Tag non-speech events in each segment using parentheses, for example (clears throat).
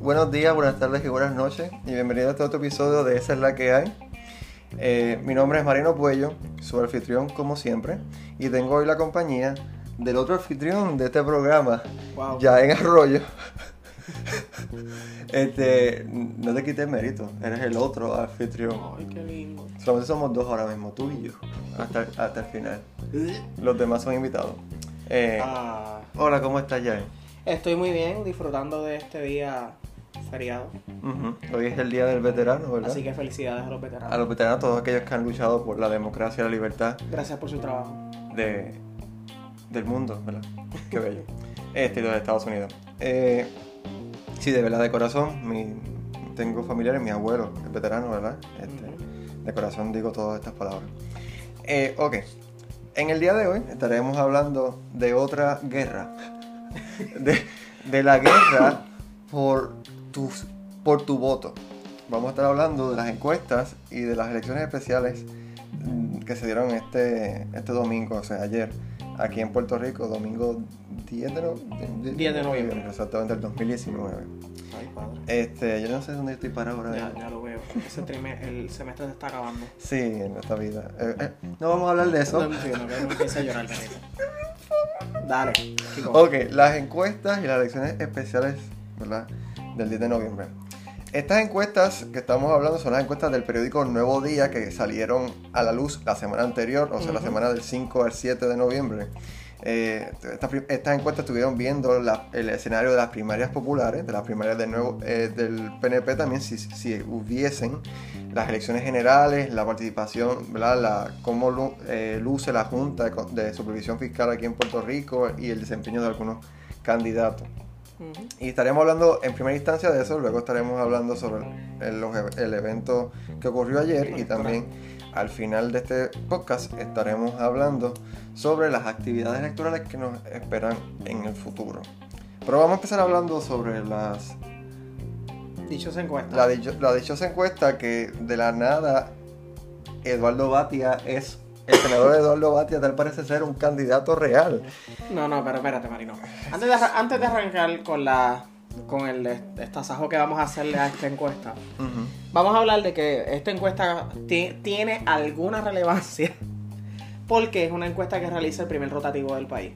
Buenos días, buenas tardes y buenas noches y bienvenidos a este otro episodio de Esa es la que hay. Eh, mi nombre es Marino Puello, su anfitrión como siempre, y tengo hoy la compañía del otro anfitrión de este programa, Wow. ya en Arroyo. este, no te quites mérito, eres el otro anfitrión. Ay, qué lindo. Solamente somos dos ahora mismo, tú y yo, hasta, hasta el final. Los demás son invitados. Eh, Ah, hola, ¿cómo estás, Jaén? estoy muy bien disfrutando de este día feriado. Hoy es el Día del Veterano, ¿verdad? Así que felicidades a los veteranos. A los veteranos, todos aquellos que han luchado por la democracia y la libertad Gracias por su trabajo. de, del mundo, ¿verdad? Qué bello. (laughs) Este y los de Estados Unidos. Eh, sí, de verdad, de corazón, mi, tengo familiares, mi abuelo es veterano, ¿verdad? Este, De corazón digo todas estas palabras. Eh, ok, en el día de hoy estaremos hablando de otra guerra. De, la guerra por, por tu voto. Vamos a estar hablando de las encuestas y de las elecciones especiales mm, que se dieron este, este domingo, o sea, ayer, aquí en Puerto Rico, domingo 10 de, no- de- 10 de noviembre. Exactamente, el 2019. Ay, padre. Este, yo no sé dónde estoy parado ahora. Ya, ya lo veo. Ese trime- el semestre se está acabando. Sí, en esta vida. Eh, eh, no vamos a hablar de eso. No, sí, no, no a llorar. Dale. (laughs) Ok, las encuestas y las elecciones especiales, ¿verdad? Del 10 de noviembre. Estas encuestas que estamos hablando son las encuestas del periódico Nuevo Día que salieron a la luz la semana anterior, o sea, la Ujú. semana del 5 al 7 de noviembre. Eh, estas, encuestas estuvieron viendo la- el escenario de las primarias populares, de las primarias del, nuevo, eh, del PNP también, si, si hubiesen las elecciones generales, la participación, ¿verdad? La, cómo lu- eh, luce la Junta de, de Supervisión Fiscal aquí en Puerto Rico y el desempeño de algunos candidatos. Y estaremos hablando en primera instancia de eso, luego estaremos hablando sobre el, e- el evento que ocurrió ayer y también al final de este podcast estaremos hablando sobre las actividades electorales que nos esperan en el futuro. Pero vamos a empezar hablando sobre las, Dichosa encuesta. la, dicho- la dichosa encuesta que de la nada Eduardo Batia es, el senador Eduardo Batia tal parece ser un candidato real. No, no, pero espérate, Marino. Antes de, antes de arrancar con la con el estasajo que vamos a hacerle a esta encuesta, vamos a hablar de que esta encuesta ti- tiene alguna relevancia porque es una encuesta que realiza el primer rotativo del país.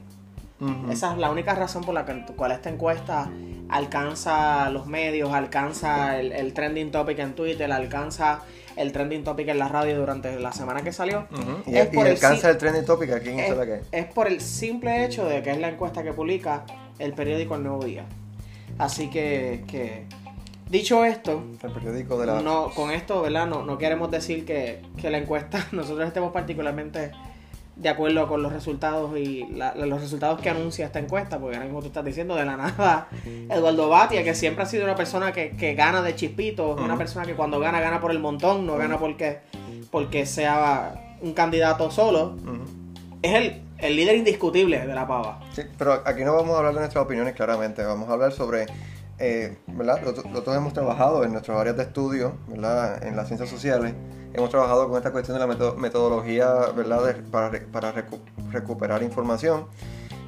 Esa es la única razón por la cual esta encuesta alcanza los medios, alcanza el, el trending topic en Twitter, alcanza el trending topic en la radio durante la semana que salió. Y, Es y por el alcanza el trending topic aquí en es, que es por el simple hecho de que es la encuesta que publica el periódico El Nuevo Día. Así que, que dicho esto, el periódico de la no, con esto, ¿verdad? No, no queremos decir que, que la encuesta, (laughs) nosotros estemos particularmente de acuerdo con los resultados y la- los resultados que anuncia esta encuesta, porque ahora mismo tú estás diciendo de la nada, Eduardo Batia, que siempre ha sido una persona que, que gana de chispito, una persona que cuando gana, gana por el montón, no gana porque, porque sea un candidato solo, es el, el líder indiscutible de la pava. Sí, pero aquí no vamos a hablar de nuestras opiniones claramente, vamos a hablar sobre, eh, ¿verdad? Nosotros, nosotros hemos trabajado en nuestras áreas de estudio, ¿verdad? En las ciencias sociales, hemos trabajado con esta cuestión de la meto- metodología, ¿verdad? De- para re- para recu- recuperar información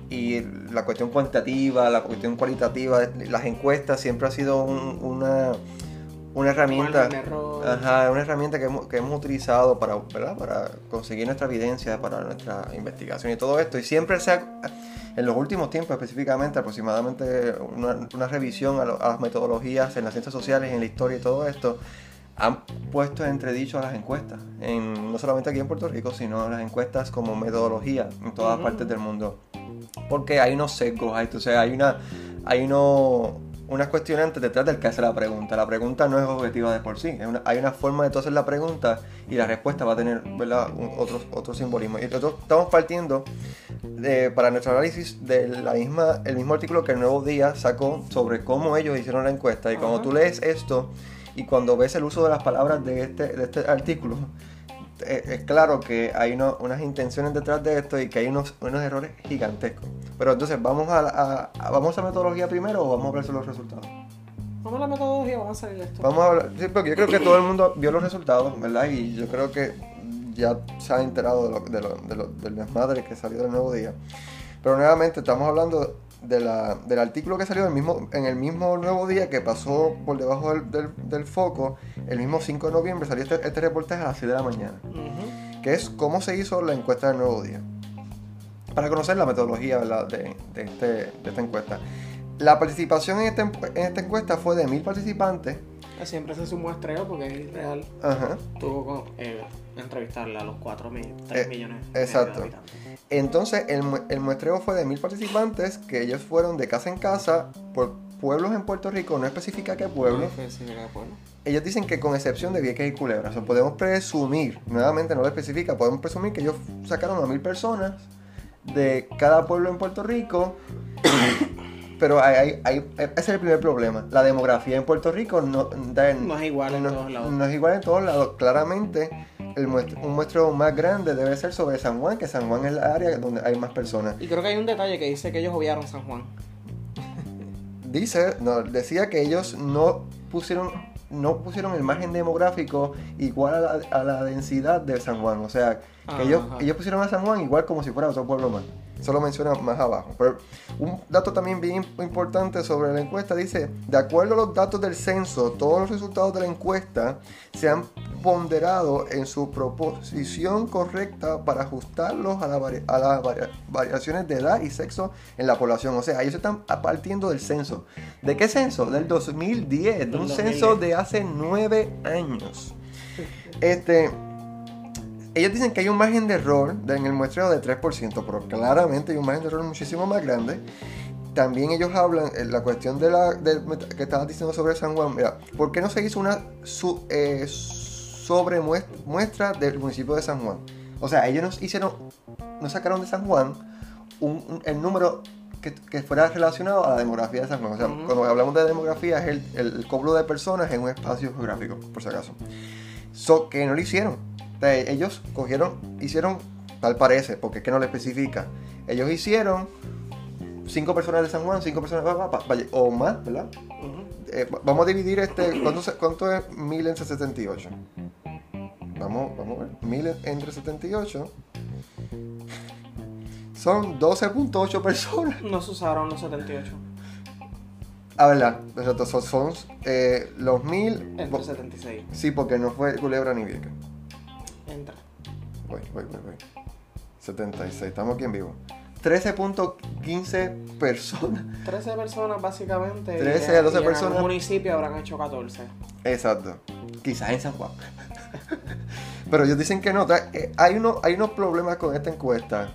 y la cuestión cuantitativa, la cuestión cualitativa, las encuestas siempre ha sido un- una, una herramienta. Ajá, una herramienta que hemos, que hemos utilizado para, ¿verdad? para conseguir nuestra evidencia, para nuestra investigación y todo esto. Y siempre se ha, en los últimos tiempos específicamente, aproximadamente una, una revisión a, lo- a las metodologías en las ciencias sociales, en la historia y todo esto, han puesto en entredicho a las encuestas, en, no solamente aquí en Puerto Rico, sino las encuestas como metodología en todas partes del mundo. Porque hay unos sesgos, hay, o sea, hay una, hay uno, unas cuestionantes detrás del que hace la pregunta. La pregunta no es objetiva de por sí. es una- hay una forma de tú hacer la pregunta y la respuesta va a tener ¿verdad? Un- otro, otro simbolismo. Y nosotros estamos partiendo de- para nuestro análisis de la misma, el mismo artículo que el Nuevo Día sacó sobre cómo ellos hicieron la encuesta. Y cuando Ajá. tú lees esto y cuando ves el uso de las palabras de este, de este artículo, eh, es claro que hay uno- unas intenciones detrás de esto y que hay unos, unos errores gigantescos. Pero entonces, ¿vamos a, a- a- ¿vamos a metodología primero o vamos a hablar sobre los resultados? Vamos a la metodología, vamos a salir de esto. Vamos a hablar, sí, porque yo creo que todo el mundo vio los resultados, ¿verdad? Y yo creo que ya se ha enterado de lo, de lo- de lo- del desmadre que salió del nuevo día. Pero nuevamente estamos hablando de la- del artículo que salió en el, mismo, en el mismo nuevo día que pasó por debajo del, del- del foco, el mismo 5 de noviembre salió este, este reportaje a las 6 de la mañana, que es cómo se hizo la encuesta del nuevo día. Para conocer la metodología. De, de este- de esta encuesta. La participación en esta, en esta encuesta fue de mil participantes. Siempre se hace un muestreo porque es real. Ajá. Tuvo que eh, entrevistarle a los 4 mil, 3 Eh, millones exacto. de habitantes. Entonces, el, mu- el muestreo fue de mil participantes que ellos fueron de casa en casa por pueblos en Puerto Rico, no especifica qué pueblo. Ellos dicen que con excepción de Vieques y Culebra. O sea, podemos presumir, nuevamente no lo especifica, podemos presumir que ellos sacaron a mil personas de cada pueblo en Puerto Rico. (coughs) Pero hay, hay- ese es el primer problema. La demografía en Puerto Rico no, No es igual en no- todos lados. no es igual en todos lados. Claramente, el un muestreo más grande debe ser sobre San Juan, que San Juan es la área donde hay más personas. Y creo que hay un detalle que dice que ellos obviaron San Juan. Dice, no, decía que ellos no pusieron, no pusieron el margen demográfico igual a la, a la densidad de San Juan. O sea, que ellos, Ajá. ellos pusieron a San Juan igual como si fuera otro pueblo más. Eso lo menciona más abajo. Pero un dato también bien importante sobre la encuesta dice, de acuerdo a los datos del censo, todos los resultados de la encuesta se han ponderado en su proposición correcta para ajustarlos a, la vari- a las vari- variaciones de edad y sexo en la población. O sea, ellos están partiendo del censo. ¿De qué censo? Del 2010, de un 2010. censo de hace nueve años. Este, ellos dicen que hay un margen de error en el muestreo de 3%, pero claramente hay un margen de error muchísimo más grande. También ellos hablan, en la cuestión de la que estabas diciendo sobre San Juan, mira, ¿por qué no se hizo una su, eh, sobre muest- muestra del municipio de San Juan? O sea, ellos nos hicieron, nos sacaron de San Juan un- un- el número que, que fuera relacionado a la demografía de San Juan. O sea, cuando hablamos de demografía es el, el cobro de personas en un espacio geográfico, por si acaso. So, que no lo hicieron. Ellos cogieron, hicieron, tal parece, porque es que no lo especifica. Ellos hicieron cinco personas de San Juan, cinco personas de Valle, o más, ¿verdad? Uh -huh. eh, vamos a dividir este, ¿cuánto, cuánto es 1000 entre 78? Vamos, vamos a ver, 1000 entre 78 son 12.8 personas. No se usaron los 78. Ah, verdad, son, eh, los 1000... Entre 76. Sí, porque no fue Culebra ni Vieca. 70. Voy, voy, voy, voy. 76, estamos aquí en vivo. 13.15 personas. (laughs) 13 personas básicamente. 13 a 12 personas. En el municipio habrán hecho 14. Exacto. Quizás en San Juan. (laughs) Pero ellos dicen que no. Eh, hay, uno, hay unos problemas con esta encuesta.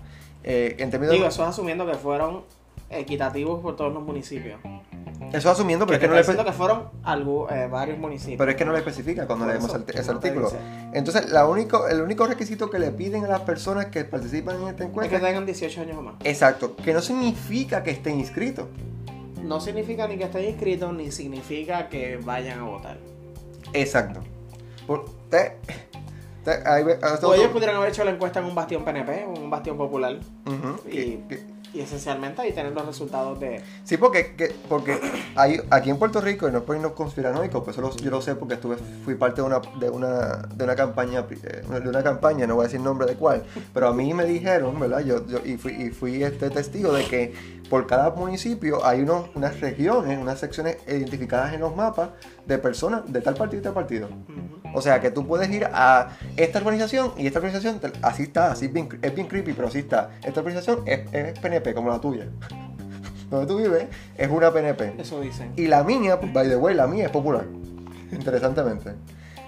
Eh, en términos Digo, de... eso es asumiendo que fueron equitativos por todos los municipios. Eso asumiendo, pero Que es que, no le, que fueron algo, eh, varios municipios. pero es que no le especifica cuando Por leemos eso, ese no artículo. Entonces, la único, el único requisito que le piden a las personas que participan en esta Es encuesta que tengan 18 años o más. Exacto, que no significa que estén inscritos. No significa ni que estén inscritos, ni significa que vayan a votar. Exacto. Por- te- te- ahí ve- O ellos pudieran haber hecho la encuesta en un bastión PNP en un bastión popular. Y- que- Y esencialmente ahí tener los resultados de. Sí, porque, que- porque hay, aquí en Puerto Rico, y no es por irnos conspiranoicos, pues eso lo- yo lo sé porque estuve, fui parte de una, de una, de una campaña, eh, de una campaña, no voy a decir nombre de cuál, pero a mí me dijeron, ¿verdad? Yo, yo- y fui, y fui este testigo de que por cada municipio hay unos, unas regiones, unas secciones identificadas en los mapas de personas de tal partido y tal partido. O sea que tú puedes ir a esta organización y esta organización, así está, así es bien, es bien creepy, pero así está. Esta organización es, es PNP, como la tuya. (laughs) Donde tú vives es una PNP. Eso dicen. Y la mía, by the way, la mía es popular. (laughs) Interesantemente.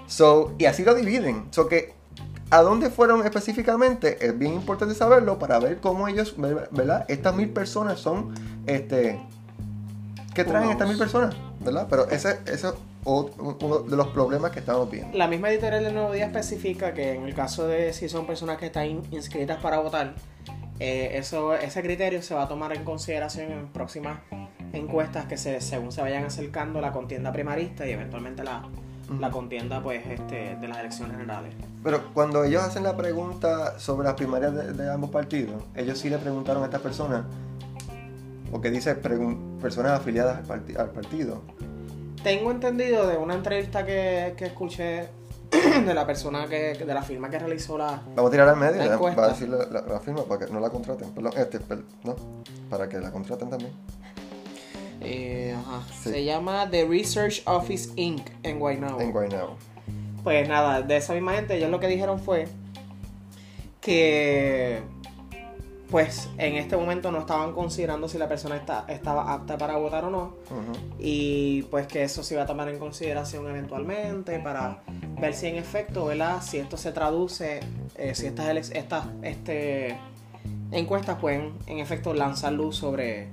So, y así lo dividen. So que, ¿a dónde fueron específicamente? Es bien importante saberlo para ver cómo ellos, ¿verdad? Estas mil personas son, este, ¿qué traen Unos- estas mil personas? ¿Verdad? Pero ese, ese es o- uno de los problemas que estamos viendo. La misma editorial del Nuevo Día especifica que en el caso de si son personas que están in- inscritas para votar, eh, eso, ese criterio se va a tomar en consideración en próximas encuestas que se, según se vayan acercando la contienda primarista y eventualmente la, la contienda pues este de las elecciones generales. Pero cuando ellos hacen la pregunta sobre las primarias de, de ambos partidos, ellos sí le preguntaron a estas personas, porque dice pregun- personas afiliadas al partido. Tengo entendido de una entrevista que, que escuché de la persona que, de la firma que realizó la... Vamos a tirar al medio, La va a decir la, la- la firma para que no la contraten. Perdón, este, no, para que la contraten también. eh, ajá, Sí. Se llama The Research Office Inc. en Guaynabo. En Guaynabo. Pues nada, de esa misma gente, ellos lo que dijeron fue que pues en este momento no estaban considerando si la persona está, estaba apta para votar o no. Y pues que eso se iba a tomar en consideración eventualmente para ver si en efecto, ¿verdad? Si esto se traduce, eh, si estas, estas este, encuestas pueden en efecto lanzar luz sobre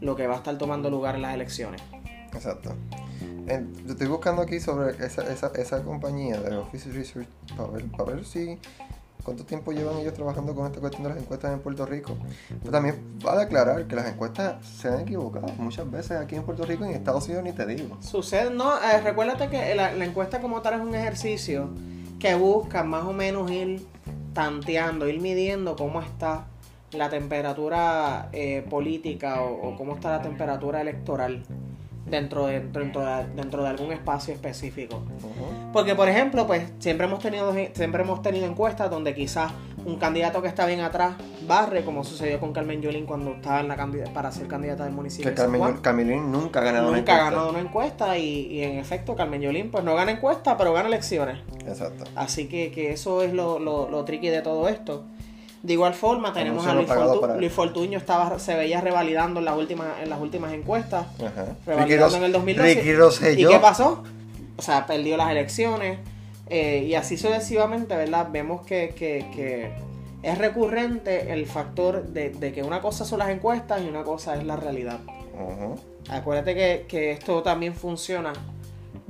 lo que va a estar tomando lugar en las elecciones. Exacto. Yo estoy buscando aquí sobre esa, esa, esa compañía de Office Research para ver, para ver si cuánto tiempo llevan ellos trabajando con esta cuestión de las encuestas en Puerto Rico. Pero también vale aclarar que las encuestas se han equivocado muchas veces aquí en Puerto Rico y en Estados Unidos ni te digo. Sucede, no, eh, recuérdate que la, la encuesta como tal es un ejercicio que busca más o menos ir tanteando, ir midiendo cómo está la temperatura eh, política o, o cómo está la temperatura electoral dentro de, dentro, de, dentro de algún espacio específico. Ujú. Porque, por ejemplo, pues siempre hemos tenido siempre hemos tenido encuestas donde quizás un candidato que está bien atrás barre, como sucedió con Carmen Yulín cuando estaba en la para ser candidata del municipio Que de Carmen, Juan. Camilín nunca ha ganado una Nunca ha encuesta. ganado una encuesta y, y en efecto Carmen Yolín pues no gana encuesta pero gana elecciones. Exacto. Así que, que eso es lo, lo, lo tricky de todo esto. De igual forma tenemos a Luis, Fortu- para- Luis Fortuño estaba, se veía revalidando en las últimas, en las últimas encuestas. Ajá. Revalidando en el 2012. Ricky. ¿Y qué pasó? O sea, perdió las elecciones. eh, y así sucesivamente, ¿verdad? Vemos que, que, que es recurrente el factor de, de que una cosa son las encuestas y una cosa es la realidad. Acuérdate que, que esto también funciona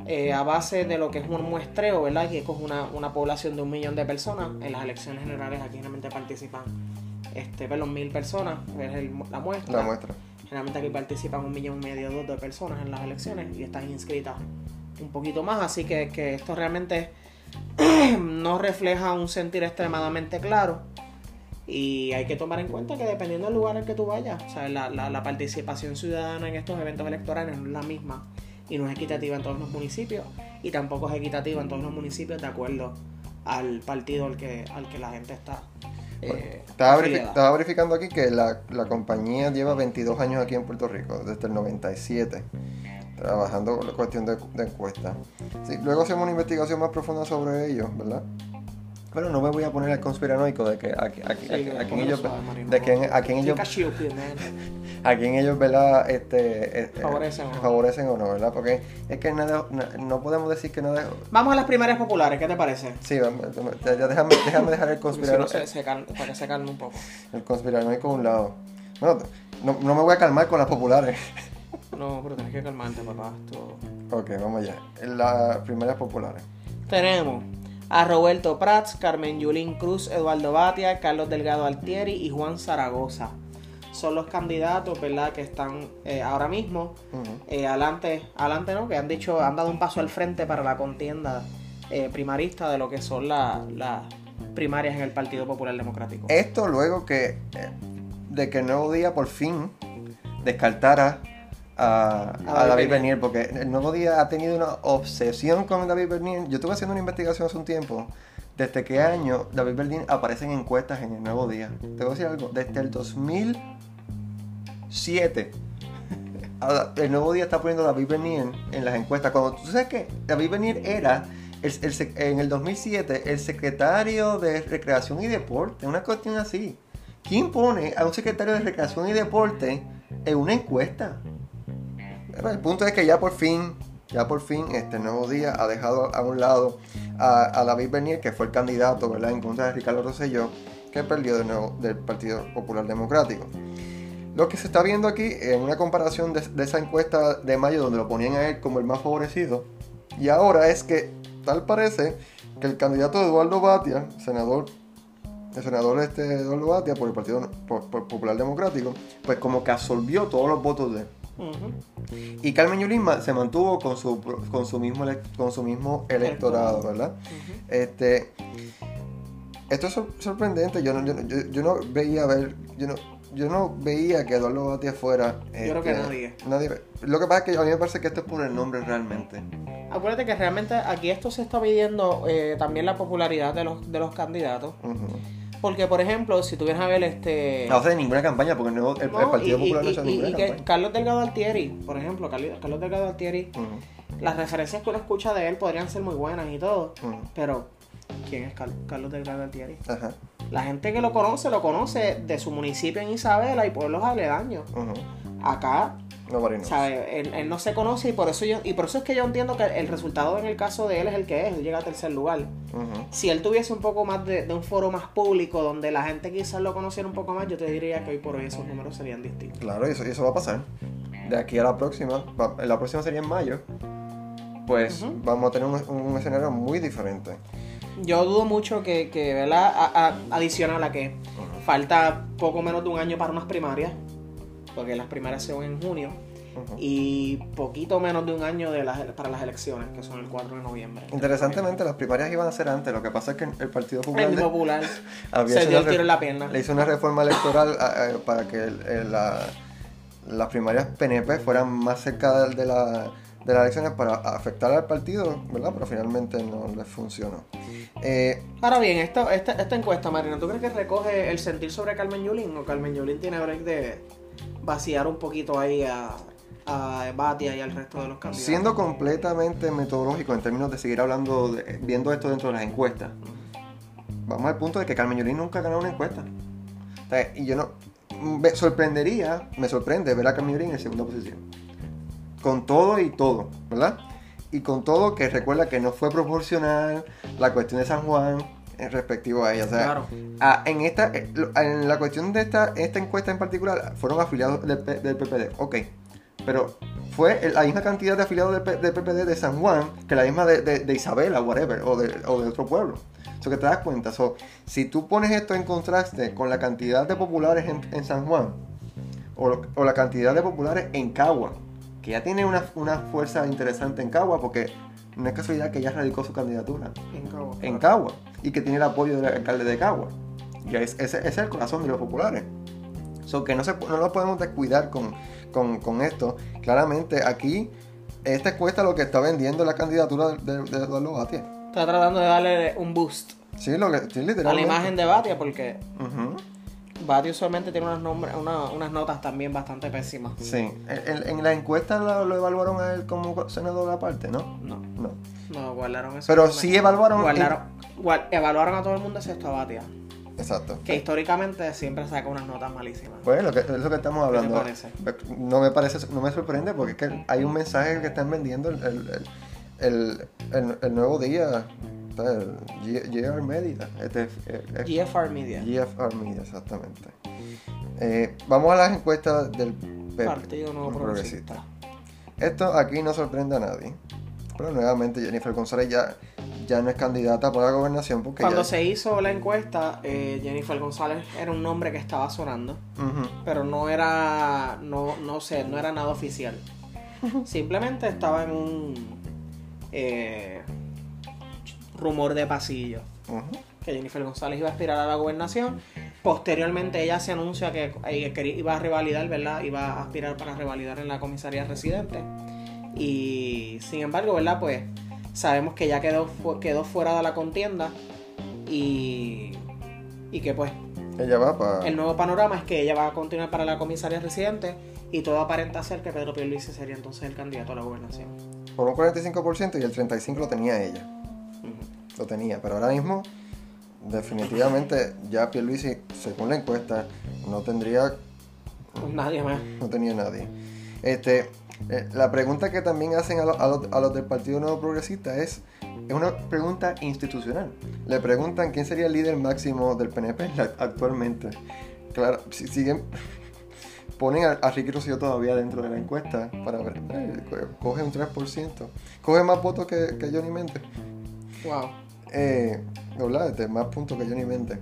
eh, a base de lo que es un muestreo, ¿verdad? Que es una, una población de un millón de personas. En las elecciones generales aquí generalmente participan, este, perdón, mil personas, es el- la muestra. La muestra. Generalmente aquí participan un millón y medio, dos de personas en las elecciones y están inscritas un poquito más, así que, que esto realmente (clears throat) no refleja un sentir extremadamente claro y hay que tomar en cuenta que dependiendo del lugar al que tú vayas, o sea, la, la- la participación ciudadana en estos eventos electorales no es la misma y no es equitativa en todos los municipios y tampoco es equitativa en todos los municipios de acuerdo al partido al que, al que la gente está. eh, estaba verificando aquí que la, la compañía lleva 22 años aquí en Puerto Rico, desde el 97, trabajando con la cuestión de, de encuestas. Sí, luego hacemos una investigación más profunda sobre ellos, ¿verdad? Pero no me voy a poner el conspiranoico de que a, quién ellos, de quién- a quién ellos, (laughs) a quién ellos, ¿verdad? Este, este, Favorecen o no. favorecen o no, ¿verdad? Porque es que nada, na- no podemos decir que nada. Vamos a las primarias populares, ¿qué te parece? Sí, ya- déjame, déjame dejar el (laughs) si no, conspiranoico. se, se cal- para que se calme un poco. El conspiranoico a un lado. Bueno, no, no me voy a calmar con las populares. No, pero tienes que calmarte, papá. Esto- Ok, vamos allá. Las primeras populares. Tenemos a Roberto Prats, Carmen Yulín Cruz, Eduardo Batia, Carlos Delgado Altieri y Juan Zaragoza. Son los candidatos, ¿verdad?, que están eh, ahora mismo eh, adelante, adelante, ¿no? Que han dicho, han dado un paso al frente para la contienda eh, primarista de lo que son la- las primarias en el Partido Popular Democrático. Esto luego que eh, de que el Nuevo Día por fin descartara a, David Bernier. Porque el Nuevo Día ha tenido una obsesión con David Bernier. Yo estuve haciendo una investigación hace un tiempo. ¿Desde qué año David Bernier aparece en encuestas en el Nuevo Día? Te voy a decir algo. Desde el 2007. (laughs) a- El Nuevo Día está poniendo a David Bernier en las encuestas. Cuando tú sabes que David Bernier era el- el en el 2007 el secretario de Recreación y Deporte, una cuestión así. ¿Quién pone a un secretario de Recreación y Deporte en una encuesta? El punto es que ya por fin, ya por fin, este nuevo día ha dejado a un lado a, David Bernier, que fue el candidato, ¿verdad?, en contra de Ricardo Rosselló, que perdió de nuevo del Partido Popular Democrático. Lo que se está viendo aquí en una comparación de, esa encuesta de mayo donde lo ponían a él como el más favorecido, y ahora es que tal parece que el candidato Eduardo Batia, senador, el senador este Eduardo Batia por el Partido Po- Po- Popular Democrático, pues como que absorbió todos los votos de Y Carmen Yulín se mantuvo con su, con su mismo, con su mismo electorado, ¿verdad? Este, esto es sor- sorprendente. Yo no, yo, no- yo- yo no veía ver, yo no, yo no veía que Eduardo Batia fuera. Yo creo que este, nadie. nadie. Lo que pasa es que a mí me parece que esto es por el nombre realmente. Acuérdate que realmente aquí esto se está midiendo eh, también la popularidad de los, de los candidatos. Ujú. Porque, por ejemplo, si tú vienes a ver este... No hace ninguna campaña porque el, Partido y- Popular no y- ha hecho y- ninguna y que campaña. Carlos Delgado Altieri, por ejemplo, Carlos Delgado Altieri, las referencias que uno escucha de él podrían ser muy buenas y todo, pero ¿quién es Car- Carlos Delgado Altieri? Ajá. La gente que lo conoce, lo conoce de su municipio en Isabela y pueblos aledaños. ujú. Acá, Nobody knows. ¿sabe? Él, él no se conoce y por eso yo y por eso es que yo entiendo que el resultado en el caso de él es el que es, él llega a tercer lugar. Si él tuviese un poco más de, de un foro más público donde la gente quizás lo conociera un poco más, yo te diría que hoy por hoy esos números serían distintos. Claro, y eso, y eso va a pasar. De aquí a la próxima, la próxima sería en mayo, pues vamos a tener un, un escenario muy diferente. Yo dudo mucho que, que ¿verdad? A- a- adicional a que falta poco menos de un año para unas primarias, porque las primarias se van en junio, y poquito menos de un año de las, para las elecciones, que son el 4 de noviembre. Interesantemente, las primarias iban a ser antes, lo que pasa es que el Partido Popular El mismo popular (laughs) había se dio el tiro en la pierna. le hizo una reforma electoral para que la- las primarias PNP fueran más cerca de, de la- de las elecciones para afectar al partido, ¿verdad? Pero finalmente no les funcionó. Eh, Ahora bien, esta, esta encuesta, Marina, ¿tú crees que recoge el sentir sobre Carmen Yulín o Carmen Yulín tiene break de vaciar un poquito ahí a, a Batia y al resto de los candidatos? siendo completamente metodológico en términos de seguir hablando, viendo esto dentro de las encuestas, vamos al punto de que Carmen Yulín nunca ha ganado una encuesta. Y yo no. Me sorprendería, me sorprende ver a Carmen Yulín en segunda posición. Con todo y todo, ¿verdad? Y con todo que recuerda que no fue proporcional la cuestión de San Juan respectivo a ella. O sea, Claro. En esta eh, en la cuestión de esta, esta encuesta en particular fueron afiliados del, del PPD, ok. Pero fue la misma cantidad de afiliados del, PPD de San Juan que la misma de, de- de Isabela, whatever, o de, o de otro pueblo. Eso que te das cuenta. So, si tú pones esto en contraste con la cantidad de populares en, en San Juan, o, lo- o la cantidad de populares en Cagua, que ya tiene una, una fuerza interesante en Cagua, porque no es casualidad que ella radicó su candidatura En Cabo. en Cagua y que tiene el apoyo del alcalde de Cagua. Y es, ese, ese es el corazón de los populares. So que no, se, no lo podemos descuidar con, con, con esto. Claramente aquí, esta encuesta lo que está vendiendo la candidatura de, de, Eduardo Batia. Está tratando de darle un boost Sí, lo que, sí, a la imagen de Batia porque. Batia usualmente tiene unas, nombres, una- unas notas también bastante pésimas. Sí, en, la encuesta lo, lo evaluaron a él como senador aparte, ¿no? No, No. no, guardaron eso. Pero sí evaluaron. Guardaron, guar- evaluaron a todo el mundo excepto a Batia, Exacto. que históricamente siempre saca unas notas malísimas. Pues lo que, es lo que estamos ¿Qué te hablando. No me parece, no me sorprende porque es que hay un mensaje que están vendiendo el, el, el, el- el- el nuevo día. Está El G- GR Media. Este, es- es- GFR Media, GFR Media, exactamente. Eh, vamos a las encuestas del PP, Partido Nuevo Progresista. Esto aquí no sorprende a nadie. Pero nuevamente Jennifer González ya, ya no es candidata para la gobernación porque Cuando ya... se hizo la encuesta, eh, Jennifer González era un nombre que estaba sonando, pero no era, no, no sé, no era nada oficial. (laughs) Simplemente estaba en un eh, rumor de pasillo que Jennifer González iba a aspirar a la gobernación. Posteriormente ella se anuncia que eh, que iba a revalidar, ¿verdad? Iba a aspirar para revalidar en la comisaría residente. Y sin embargo, ¿verdad? Pues sabemos que ya quedó, quedó fuera de la contienda y, y que pues Ella va para... el nuevo panorama es que ella va a continuar para la comisaría residente y todo aparenta ser que Pedro Pierluisi sería entonces el candidato a la gobernación. Por un 45% y el 35% lo tenía ella. Lo tenía, pero ahora mismo definitivamente ya Pierluisi, según la encuesta, no tendría, nadie más. no tenía nadie. Este, eh, la pregunta que también hacen a, lo- a los, a los del Partido Nuevo Progresista es, es una pregunta institucional. Le preguntan quién sería el líder máximo del PNP actualmente. Claro, si siguen (laughs) ponen a, a Ricky Rosselló todavía dentro de la encuesta para ver, eh, co- coge un 3%, coge más votos que, que Johnny Méndez. Wow. Eh, ¿verdad? Este, más puntos que Johnny Mente.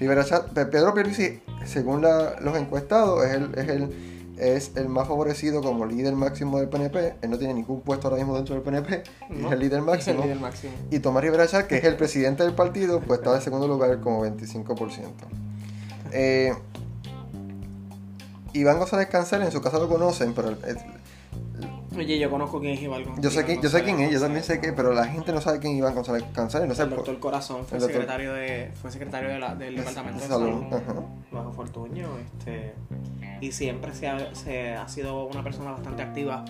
Rivera Chat, Pe- Pedro Pierluisi, según la- los encuestados, es el, es, el, es el más favorecido como líder máximo del PNP. Él no tiene ningún puesto ahora mismo dentro del PNP. No, es el líder Es el máximo. líder máximo. Y Tomás Rivera Chat, que es el presidente del partido, pues está en segundo lugar como 25%. Eh, Iván González Cancel, en su casa lo conocen, pero Oye, yo conozco quién es Iván González. Yo sé, quién, yo sé quién es, yo también sé que, pero la gente no sabe quién es Iván González González, no sé El por- doctor Corazón fue el doctor- secretario, de, fue secretario de la- del de Departamento de salud, bajo Fortuño. Este, y siempre se ha, se ha sido una persona bastante activa,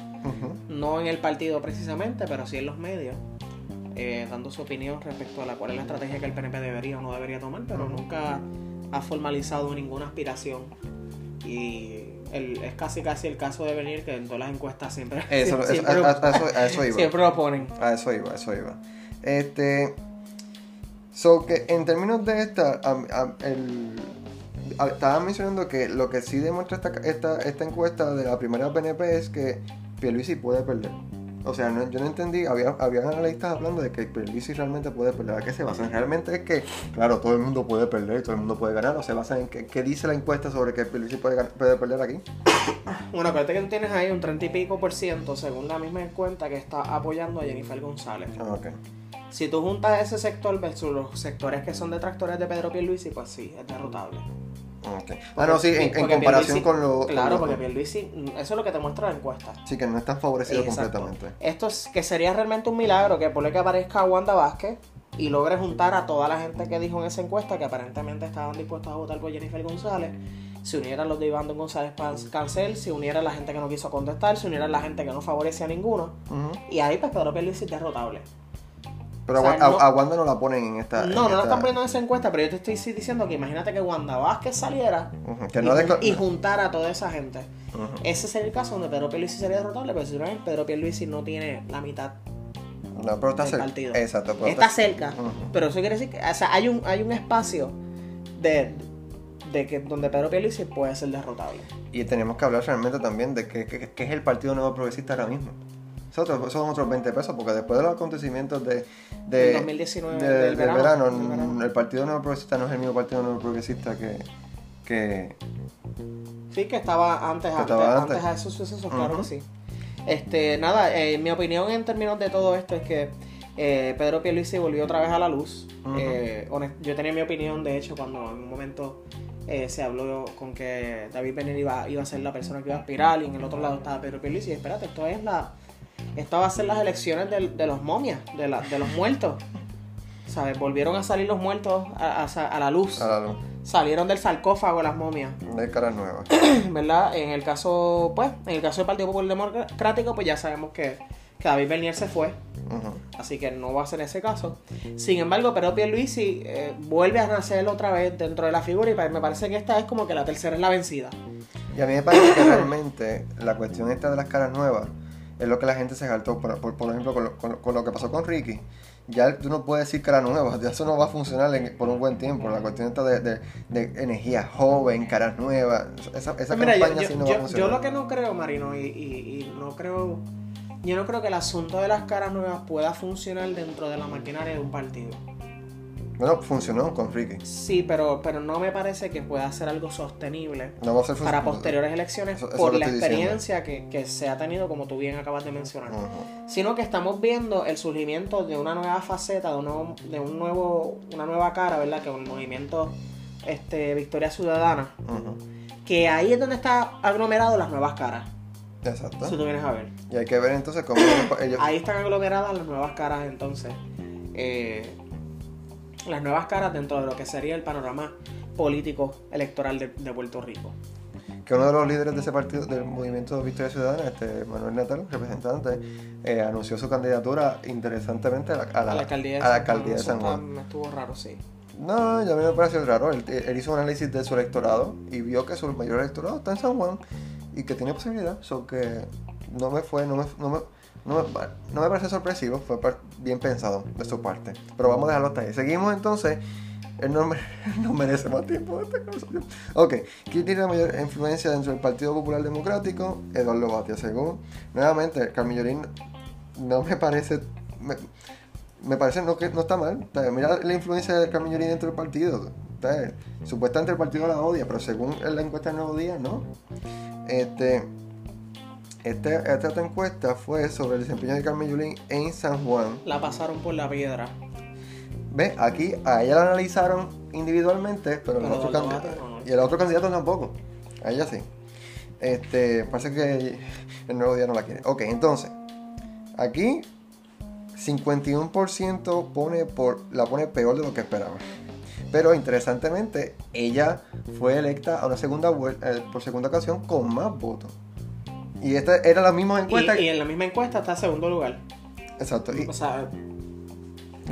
no en el partido precisamente, pero sí en los medios, eh, dando su opinión respecto a la cual es la estrategia que el PNP debería o no debería tomar, pero nunca ha formalizado ninguna aspiración. Y el- es casi casi el caso de venir que en todas las encuestas siempre, Eso, (laughs) siempre, a, a- a eso, a eso iba. siempre lo ponen. A eso iba, a eso iba. Este. So que en términos de esta, el, estaba mencionando que lo que sí demuestra esta, esta, esta encuesta de la primera PNP es que Pierluisi puede perder. O sea, no- yo no entendí, había, había analistas hablando de que Pierluisi realmente puede perder. ¿A qué se basan? Realmente es que, claro, todo el mundo puede perder, todo el mundo puede ganar, o se basa en que, qué dice la encuesta sobre que Pierluisi puede, puede perder aquí. Bueno, acuérdate que tú tienes ahí un 30 y pico por ciento, según la misma cuenta, que está apoyando a Jennifer González. Ah, ok. Si tú juntas ese sector versus los sectores que son detractores de Pedro Pierluisi, pues sí, es derrotable. Ok. Ah, no, sí, en, comparación Pierluisi- con lo... con Claro, lo- porque Pierluisi, eso es lo que te muestra la encuesta. Sí, que no están favorecidos Exacto. completamente. Esto es que sería realmente un milagro que por lo que aparezca Wanda Vázquez y logre juntar a toda la gente que dijo en esa encuesta que aparentemente estaban dispuestos a votar por Jennifer González, se unieran los de Iván González Cancel, se uniera la gente que no quiso contestar, se uniera la gente que no favorece a ninguno, y ahí pues Pedro Pierluisi es derrotable. Pero O sea, a, no- a Wanda no la ponen en esta. en No, no la están poniendo en esa encuesta, pero yo te estoy sí diciendo que imagínate que Wanda Vázquez saliera Que y, no juntara a toda esa gente. Ese sería el caso donde Pedro Pierluisi sería derrotable, pero si no Pedro Pierluisi no tiene la mitad No, pero está del cerca. partido. Exacto. pero está cerca, Ujú. pero eso quiere decir que o sea, hay un hay un espacio de, de que donde Pedro Pierluisi puede ser derrotable. Y tenemos que hablar realmente también de qué qué es el Partido Nuevo Progresista ahora mismo. Otro- son otros 20 pesos, porque después de los acontecimientos de, de, Del 2019, de- del del verano, verano, del verano. el Partido Nuevo Progresista no es el mismo Partido Nuevo Progresista que, que, Sí, que estaba antes, Que antes, estaba antes antes. a esos sucesos, claro que sí. Este, nada, eh, mi opinión en términos de todo esto es que eh, Pedro Pierluisi volvió otra vez a la luz. Ujú. Eh, honest- yo tenía mi opinión, de hecho, cuando en un momento eh, se habló con que David Benner iba, iba a ser la persona que iba a aspirar y en el otro lado estaba Pedro Pierluisi. Y espérate, esto es la... Esto va a ser las elecciones del- de, los momias, de, la- de los muertos. ¿Sabes? Volvieron a salir los muertos a, a- a la luz. a la luz, Salieron del sarcófago las momias. de caras nuevas. (clears throat) ¿verdad? En el caso, pues, en el caso del Partido Popular Democrático, pues ya sabemos que, que David Bernier se fue, así que no va a ser ese caso. Sin embargo, Pedro Pierluisi eh, vuelve a nacer otra vez dentro de la figura y me parece que esta es como que la tercera es la vencida. Y a mí me parece que (clears throat) realmente la cuestión esta de las caras nuevas es lo que la gente se saltó. Por, por, por ejemplo, con lo, con lo- con lo que pasó con Ricky. Ya tú no puedes decir cara nueva, (laughs) ya eso no va a funcionar en- por un buen tiempo. La cuestión esta de, de, de energía joven, caras nuevas, esa, esa Pues mira, yo, campaña yo- sí no yo- va a yo funcionar. lo que no creo, Marino, y, y- y no creo, yo no creo que el asunto de las caras nuevas pueda funcionar dentro de la maquinaria de un partido. Bueno, funcionó con Ricky. Sí, pero, pero no me parece que pueda ser algo sostenible No va a ser fun- para posteriores elecciones Eso- eso por la experiencia que, que se ha tenido, como tú bien acabas de mencionar. Sino que estamos viendo el surgimiento de una nueva faceta, de, un nuevo- de un nuevo, una nueva cara, ¿verdad? Que es el movimiento este, Victoria Ciudadana. Que ahí es donde está aglomerado las nuevas caras, Exacto. si tú vienes a ver. Y hay que ver entonces cómo ellos... (coughs) ellos- Ahí están aglomeradas las nuevas caras entonces. Eh, las nuevas caras dentro de lo que sería el panorama político electoral de, de Puerto Rico. que uno de los líderes de ese partido, del movimiento Victoria Ciudadana, este Manuel Natal, representante, eh, anunció su candidatura interesantemente a la, a la- a la alcaldía de a la alcaldía de San Juan. me estuvo raro, sí. No, ya a mí me pareció raro. Él, él hizo un análisis de su electorado y vio que su mayor electorado está en San Juan y que tiene posibilidad. So que no me fue, no me, no me, no me, parece sorpresivo, fue bien pensado de su parte. Pero vamos a dejarlo hasta ahí. Seguimos entonces. Él no, mere- (laughs) no merece más tiempo de esta conversación. Ok, ¿quién tiene la mayor influencia dentro del Partido Popular Democrático? Eduardo Batia, según. Nuevamente, Carmillorín no me parece. Me, parece no que no está mal. Mira la influencia de Carmen Yulín dentro del partido. Supuestamente el partido la odia, pero según la encuesta del Nuevo Día, no. Este, esta otra encuesta fue sobre el desempeño de Carmen Yulín en San Juan. La pasaron por la piedra. Ve, aquí a ella la analizaron individualmente, pero, el Pero otro Batia no, ¿no? y el otro candidato tampoco. A ella sí. Este, parece que el nuevo día no la quiere. Ok, entonces, aquí 51% pone por, la pone peor de lo que esperaba. Pero interesantemente, ella fue electa a una segunda vuelta, eh, por segunda ocasión con más votos. Y esta era la misma encuesta. Y, y en la misma encuesta está en segundo lugar. Exacto. y- O sea,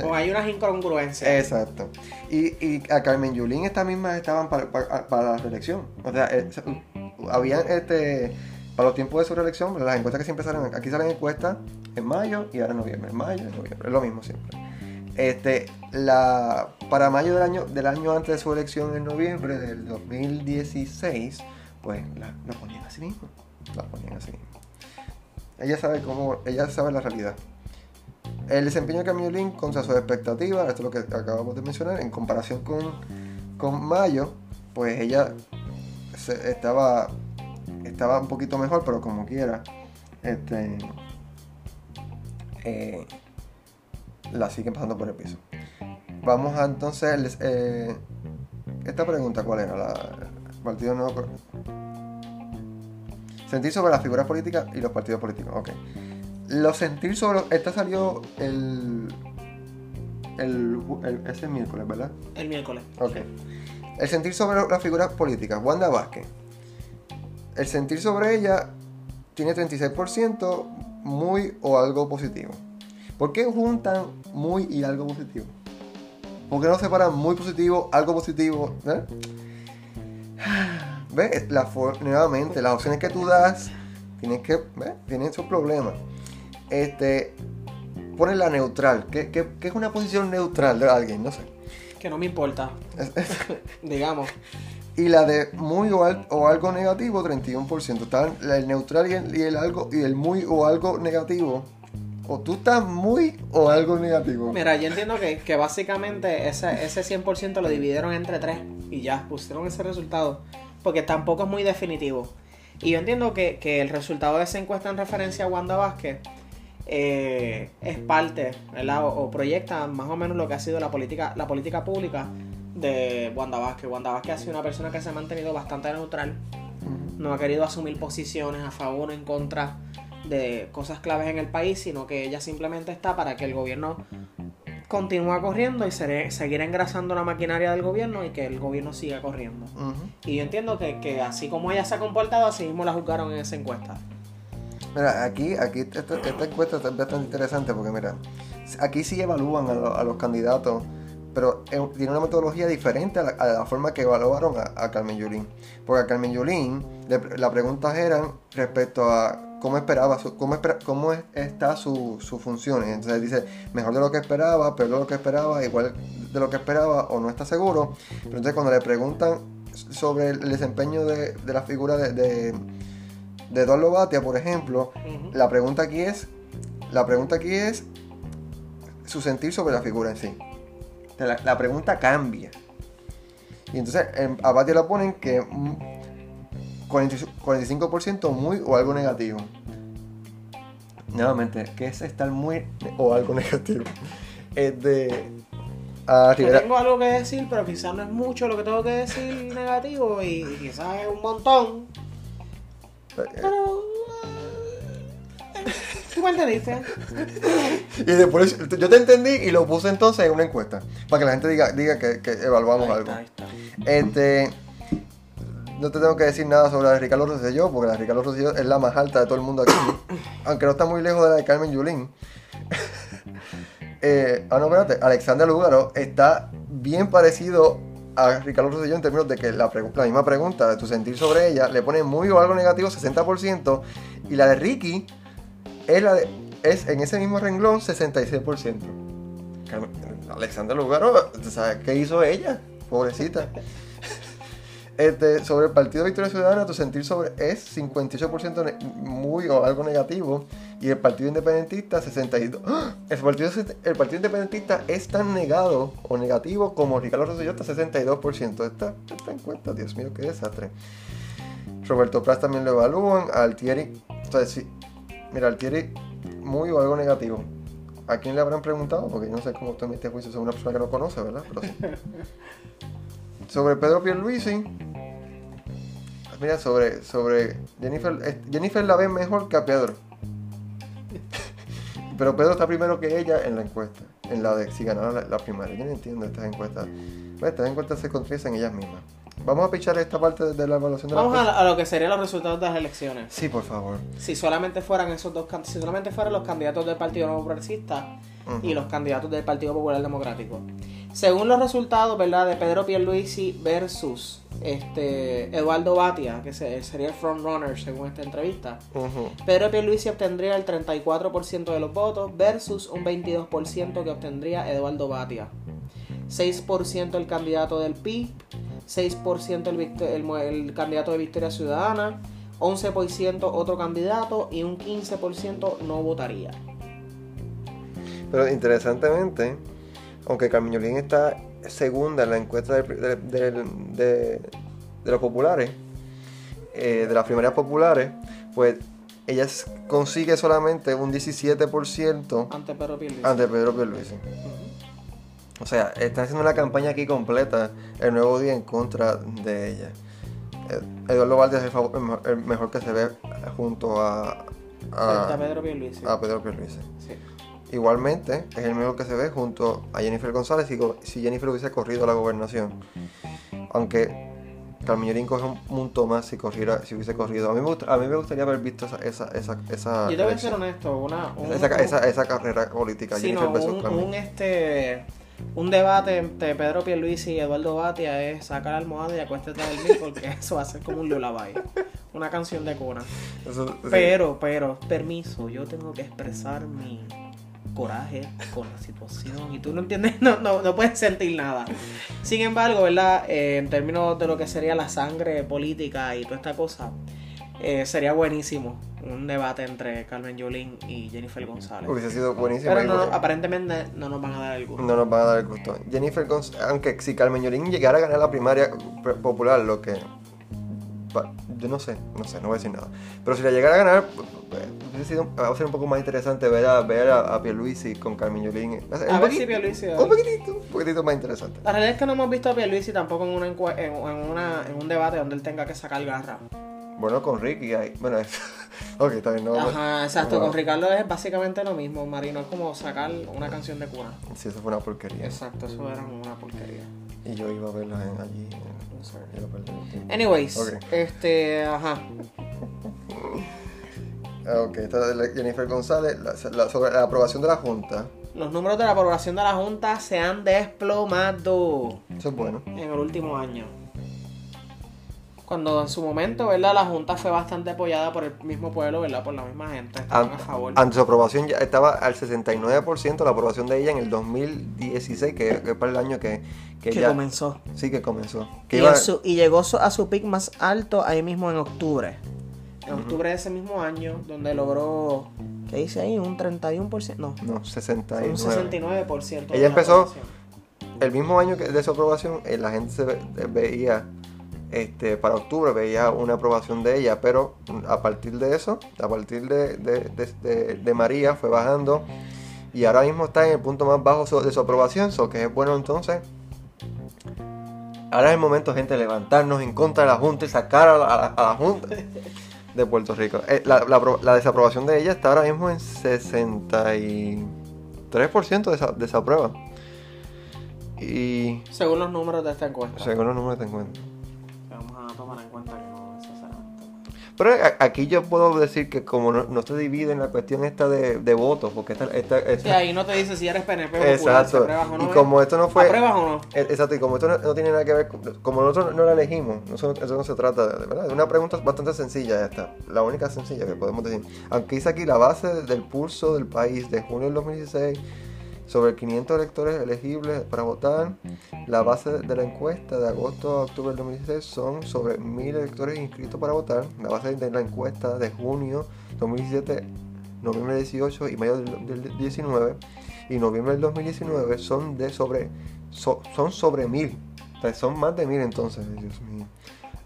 o hay unas incongruencias. Exacto. Y, y a Carmen Yulín estas mismas estaban para, para- para la reelección. O sea, eh, se- habían este para los tiempos de su reelección, las encuestas que siempre salen, aquí salen encuestas en mayo y ahora en noviembre, en mayo y en noviembre, es lo mismo siempre. Este, la, para mayo del año, del año antes de su elección en noviembre del 2016, pues la, la ponían así mismo. La ponían así. Ella sabe cómo, ella sabe la realidad. El desempeño de Camillolín contra sus expectativas, esto es lo que acabamos de mencionar, en comparación con, con Mayo, pues ella estaba, estaba un poquito mejor, pero como quiera, este, eh, la siguen pasando por el piso. Vamos a entonces, eh, esta pregunta, ¿cuál era? La, Partido Nuevo... Sentir sobre las figuras políticas y los partidos políticos, ok. Los sentir sobre... Esta salió el... el, el ese miércoles, ¿verdad? El miércoles. Ok. El sentir sobre las figuras políticas. Wanda Vázquez. El sentir sobre ella tiene 36% muy o algo positivo. ¿Por qué juntan muy y algo positivo? ¿Por qué no separan muy positivo, algo positivo? ¿Eh? ¿Ves? La nuevamente, las opciones que tú das tienes que, ¿ves? Tienen sus problemas. Este, ponen la neutral. ¿Qué, qué, qué es una posición neutral de alguien? No sé. Que no me importa, (laughs) digamos. Y la de muy o, al- o algo negativo, 31%. Está el neutral y el, y el algo y el muy o algo negativo. O tú estás muy o algo negativo. Mira, yo entiendo que, que básicamente ese, ese 100% lo dividieron entre tres y ya pusieron ese resultado. Porque tampoco es muy definitivo. Y yo entiendo que, que el resultado de esa encuesta en referencia a Wanda Vázquez eh, es parte, ¿verdad? O, o proyecta más o menos lo que ha sido la política, la política pública de Wanda Vázquez. Wanda Vázquez ha sido una persona que se ha mantenido bastante neutral. No ha querido asumir posiciones a favor o en contra de cosas claves en el país, sino que ella simplemente está para que el gobierno continúe corriendo y se- seguir engrasando la maquinaria del gobierno y que el gobierno siga corriendo. Y yo entiendo que, que así como ella se ha comportado, así mismo la juzgaron en esa encuesta. Mira, aquí, aquí esta, esta encuesta es bastante interesante porque, mira, aquí sí evalúan a, lo- a los candidatos, pero eh, tiene una metodología diferente a la, a la forma que evaluaron a, a Carmen Yulín. Porque a Carmen Yulín las preguntas eran respecto a cómo esperaba, su- cómo, espera- cómo es- está su, su función. Entonces dice, mejor de lo que esperaba, peor de lo que esperaba, igual de lo que esperaba o no está seguro. Pero entonces cuando le preguntan sobre el desempeño de, de la figura de, de, de Eduardo Batia, por ejemplo, la pregunta aquí es, la pregunta aquí es su sentir sobre la figura en sí. La, la pregunta cambia. Y entonces en, a Batia la ponen que 40 45% muy o algo negativo. Nuevamente, ¿qué es estar muy o algo (laughs) negativo? Es de... Rivera, tengo algo que decir, pero quizás no es mucho lo que tengo que decir negativo y quizás es un montón. Pero... eh, ¿Tú me entendiste? (laughs) Y después yo te entendí y lo puse entonces en una encuesta. Para que la gente diga, diga que, que evaluamos Ahí algo. está, ahí está. Este. No te tengo que decir nada sobre la de Ricardo Rosselló, porque la de Ricardo Rosselló es la más alta de todo el mundo aquí. (coughs) aunque no está muy lejos de la de Carmen Yulín. (laughs) eh, ah, no, espérate. Alexander Lugaro está bien parecido a Ricardo Rosselló en términos de que la, misma pregunta de tu sentir sobre ella le pone muy o algo negativo 60%. Y la de Ricky es, la de- es en ese mismo renglón 66%. Carmen- Alexander Lugaro, ¿sabes qué hizo ella? Pobrecita. Este, sobre el Partido Victoria Ciudadana, tu sentir sobre es 58% ne- muy o algo negativo. Y el Partido Independentista, 62%. ¡Ah! El partido, el partido Independentista es tan negado o negativo como Ricardo Rosselló, está 62%. Esta, esta encuesta, Dios mío, qué desastre. Roberto Pras también lo evalúan. Altieri, entonces sí. Mira, Altieri, muy o algo negativo. ¿A quién le habrán preguntado? Porque yo no sé cómo usted emite juicio sobre una persona que no conoce, ¿verdad? Pero sí. (laughs) Sobre Pedro Pierluisi, mira, sobre, sobre Jennifer, eh, Jennifer la ve mejor que a Pedro. (laughs) Pero Pedro está primero que ella en la encuesta, en la de si ganara la, la primaria. Yo no entiendo estas encuestas. Pues estas encuestas se contradicen ellas mismas. Vamos a pichar esta parte de la evaluación de Vamos la a, a lo que serían los resultados de las elecciones. Sí, por favor. Si solamente fueran esos dos si solamente fueran los candidatos del Partido Nuevo Progresista y los candidatos del Partido Popular Democrático. Según los resultados, ¿verdad? De Pedro Pierluisi versus este Eduardo Batia, que se- sería el frontrunner según esta entrevista. Pedro Pierluisi obtendría el 34% de los votos versus un 22% que obtendría Eduardo Batia. 6% el candidato del PIB, 6% el, el candidato de Victoria Ciudadana, 11% otro candidato y un 15% no votaría. Pero interesantemente, aunque Carmiñolín está segunda en la encuesta de, de- de- de- de los populares, eh, de las primarias populares, pues ella consigue solamente un 17% Ante Pedro Pierluisi. ante Pedro Pierluisi. O sea, está haciendo una campaña aquí completa el nuevo día en contra de ella. Eh, Eduardo Valdés es el, mejor- que se ve junto a, a a, Pedro Pierluisi. a Pedro Pierluisi. Sí. Igualmente, es el mejor que se ve junto a Jennifer González si, si Jennifer hubiese corrido a la gobernación. Aunque Carmiñolín coge un punto más si corriera, si hubiese corrido. A mí me, gust- a mí me gustaría haber visto esa, esa, esa, esa, Yo te voy a ser honesto, una, un, esa, esa- esa carrera política. Sí, Jennifer un, Carmen. un, este un debate entre Pedro Pierluisi y Eduardo Batia es sacar la almohada y acuéstate a dormir porque (laughs) eso va a ser como un lullaby, una canción de cuna. Eso- sí. Pero, pero, permiso, yo tengo que expresar mi coraje con la situación y tú no entiendes, (laughs) no, no, no puedes sentir nada. Sin embargo, ¿verdad? Eh, en términos de lo que sería la sangre política y toda esta cosa, eh, sería buenísimo un debate entre Carmen Yolín y Jennifer González. Hubiese sido buenísimo. Pero no, aparentemente no nos van a dar el gusto. no nos van a dar el gusto. Jennifer González, aunque si Carmen Yolín llegara a ganar la primaria popular, lo que. Yo no sé, no sé, no voy a decir nada. Pero si la llegara a ganar, pues, hubiese sido, va a ser un poco más interesante ver a, ver a, a Pierluisi con ser A ver poquit- si Pierluisi... Un poquitito, un poquitito más interesante. La realidad es que no hemos visto a Pierluisi tampoco en, una en, una, en un debate donde él tenga que sacar garra. Bueno, con Ricky ahí. Bueno, (laughs) es- ok, está bien. No, Ajá, exacto. no, Con Ricardo es básicamente lo mismo, Marino. Es como sacar una canción de cuna. Sí, eso fue una porquería. Exacto, eso era una porquería. Y yo iba a verla en- allí. en- No sé. Anyways, este, ajá. (laughs) Ah, Ok, esta es la- Jennifer González, la- la- sobre la aprobación de la Junta. Los números de la aprobación de la Junta se han desplomado Eso es bueno. en el último año. Cuando en su momento, ¿verdad? La Junta fue bastante apoyada por el mismo pueblo, ¿verdad? Por la misma gente. Estaban a favor. ante su aprobación ya estaba al 69% la aprobación de ella en el 2016, que, que es para el año que, que, que ya- comenzó. Sí, que comenzó. Que Y, iba- en su- y llegó a su pic más alto ahí mismo en octubre. En octubre de ese mismo año, donde logró, ¿qué dice ahí? Un 31%. No, No, 69. un 69%. de Ella la empezó-. El mismo año que de su aprobación, eh, la gente se ve- veía, este, para octubre veía una aprobación de ella, pero a partir de eso, a partir de, de, de- María, fue bajando y ahora mismo está en el punto más bajo de su aprobación, so que es bueno entonces. Ahora es el momento, gente, de levantarnos en contra de la Junta y sacar a la, a la- a la Junta (laughs) de Puerto Rico. Eh, la, la apro- la desaprobación de ella está ahora mismo en 63% de esa, desaprueba. Y Según los números de esta encuesta. según los números que te encuentro. Vamos a tomar en cuenta que. Pero a- aquí yo puedo decir que como no, no se divide en la cuestión esta de, de votos, porque esta, esta, esta- Sí, ahí no te dice si eres PNP o popular, si exacto. o no. Y ¿eh? como esto no fue ¿Apruebas o no? Eh, Exacto, y como esto no, no tiene nada que ver, con- como nosotros no la elegimos, no so- eso no se trata de, ¿verdad? Es una pregunta bastante sencilla esta, la única sencilla que podemos decir. Aunque dice aquí la base del pulso del país de junio del 2016, sobre 500 electores elegibles para votar, la base de la encuesta de agosto a octubre del 2016 son sobre 1000 electores inscritos para votar, la base de la encuesta de junio 2017, noviembre 18 y mayo del, del 19 y noviembre del 2019 son de sobre so- son sobre mil. O sea, son más de mil entonces Dios mío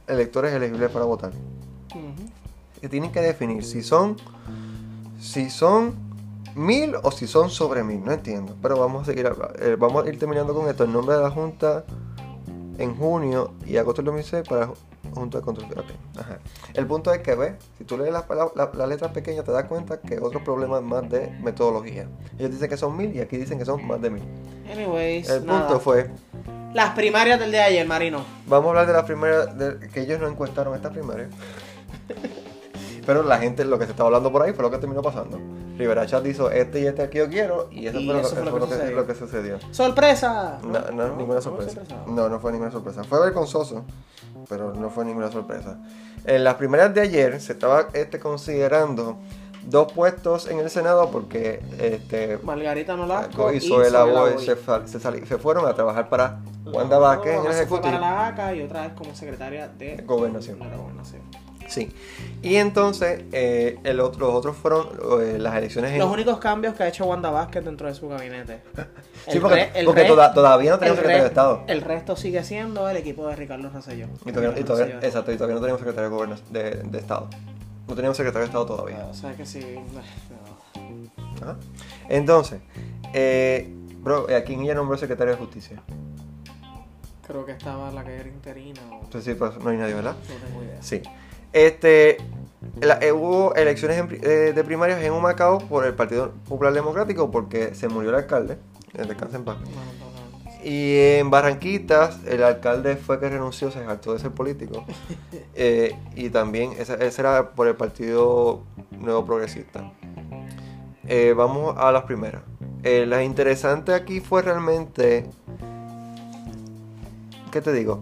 electores elegibles para votar. Que tienen que definir si son si son mil o si son sobre mil no entiendo pero vamos a seguir eh, vamos a ir terminando con esto el nombre de la junta en junio y agosto del 2016 para junto de control. ajá. El punto es que ve, si tú lees las la, la- las letras pequeñas te das cuenta que otro problema es más de metodología. Ellos dicen que son mil y aquí dicen que son más de mil. Anyways, El nada. punto fue, Las primarias del día de ayer, Marino. vamos a hablar de la primera, de, que ellos no encuestaron esta primaria. (laughs) Pero la gente, lo que se estaba hablando por ahí fue lo que terminó pasando. Rivera Chat hizo este y este que yo quiero y eso Y fue, lo, eso fue lo que sucedió. lo que sucedió. ¡Sorpresa! No, no, ninguna sorpresa. sorpresa. No, no fue ninguna sorpresa. Fue vergonzoso, pero no fue ninguna sorpresa. En las primeras de ayer se estaba este, considerando dos puestos en el Senado porque este, Margarita Nolasco y Zoela Boy se, se se fueron a trabajar para Wanda Vázquez en el Una se fue Ejecutivo. para la ACA y otra vez como secretaria de Gobernación. la gobernación. Sí. Y entonces eh, el otro, los otros fueron eh, las elecciones en... Los únicos cambios que ha hecho Wanda Vázquez dentro de su gabinete. (laughs) Sí, El porque, re- el porque re- toda- todavía no tenemos secretario de Estado. El resto sigue siendo el equipo de Ricardo Rosselló. Y todavía, y todavía- Rosselló. exacto, y todavía no tenemos secretario de, goberna- de, de Estado. No tenemos secretario de Estado todavía. O sea que sí. Ajá. Entonces, eh, bro, ¿a quién ella nombró secretario de Justicia? Creo que estaba la que era interina o Entonces sí, pues no hay nadie, ¿verdad? no tengo idea. Sí. Este, la- eh, hubo elecciones en eh, de primarias en Humacao por el Partido Popular Democrático porque se murió el alcalde. eh, Descansa en paz. Y en Barranquitas, el alcalde fue que renunció, se hartó de ser político. (laughs) Eh, y también, ese, ese era por el Partido Nuevo Progresista. Vamos a las primeras. La interesante aquí fue realmente. ¿Qué te digo?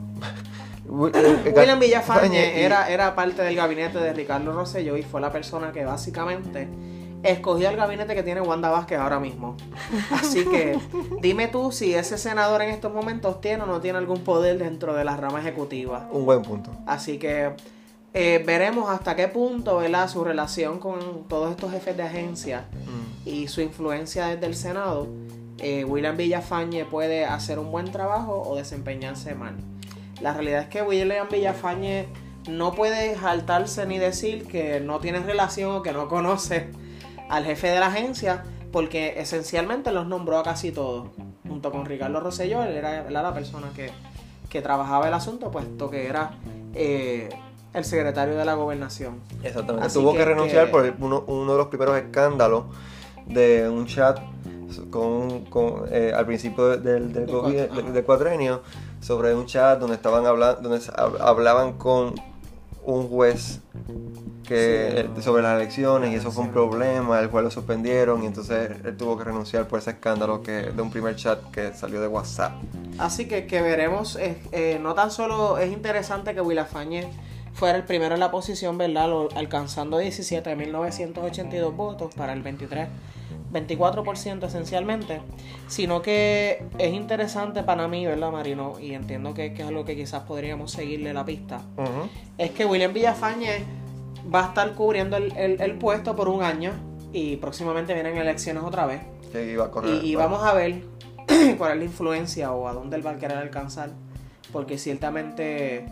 Wi- eh, William Fañe Villafañe era, era parte del gabinete de Ricardo Rosselló y fue la persona que básicamente escogió el gabinete que tiene Wanda Vázquez ahora mismo. (laughs) Así que dime tú si ese senador en estos momentos tiene o no tiene algún poder dentro de la rama ejecutiva. Un buen punto. Así que eh, veremos hasta qué punto ¿verdad? su relación con todos estos jefes de agencia Mm. y su influencia desde el Senado. eh, William Villafañe puede hacer un buen trabajo o desempeñarse mal. La realidad es que William Villafañe no puede jaltarse ni decir que no tiene relación o que no conoce al jefe de la agencia porque esencialmente los nombró a casi todos. Junto con Ricardo Rosselló, él era, él era la persona que, que trabajaba el asunto, puesto que era eh, el secretario de la gobernación. Exactamente. Así Tuvo que, que- renunciar que- por uno, uno de los primeros escándalos de un chat con, con, eh, al principio del, del, Del del cuatrenio sobre un chat donde estaban hablando donde hablaban con un juez que Sí, eh, no. sobre las elecciones y eso fue un problema el cual lo suspendieron y entonces él tuvo que renunciar por ese escándalo que de un primer chat que salió de WhatsApp Así que, que veremos, eh, eh, no tan solo es interesante que Villafañe fuera el primero en la posición, ¿verdad? Lo- alcanzando 17.982 votos para el 23, 24% esencialmente, sino que es interesante para mí, ¿verdad, Marino? Y entiendo que, que es algo que quizás podríamos seguirle la pista. Es que William Villafañe va a estar cubriendo el, el- el puesto por un año y próximamente vienen elecciones otra vez. que iba a correr Y, vamos a ver (clears throat) cuál es la influencia o a dónde él va a querer alcanzar. Porque ciertamente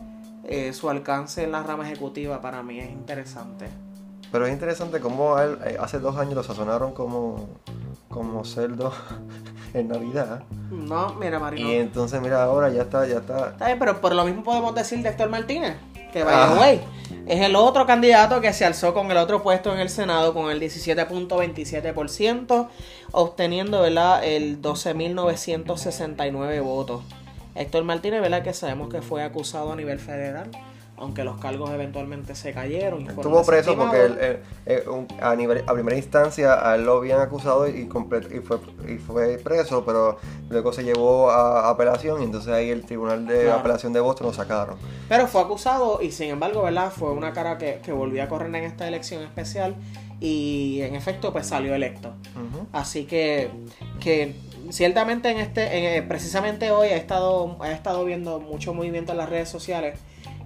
eh, su alcance en la rama ejecutiva para mí es interesante. Pero es interesante cómo a él, eh, hace dos años lo sazonaron como, como cerdo (laughs) en Navidad. No, mira, Marino. Y entonces, mira, ahora ya está, ya está. Está bien, pero por lo mismo podemos decir de Héctor Martínez. Que the way, es el otro candidato que se alzó con el otro puesto en el Senado con el 17.27%, obteniendo ¿verdad? el 12.969 votos. Héctor Martínez, ¿verdad? Que sabemos que fue acusado a nivel federal, aunque los cargos eventualmente se cayeron. y Estuvo preso porque él, eh, a, nivel, a primera instancia a él lo habían acusado y, fue, y fue preso, pero luego se llevó a apelación y entonces ahí el tribunal de Claro. apelación de Boston lo sacaron. Pero fue acusado y sin embargo, ¿verdad? Fue una cara que, que volvió a correr en esta elección especial y en efecto pues salió electo. Así que, que ciertamente en este, en, eh, precisamente hoy he estado, he estado viendo mucho movimiento en las redes sociales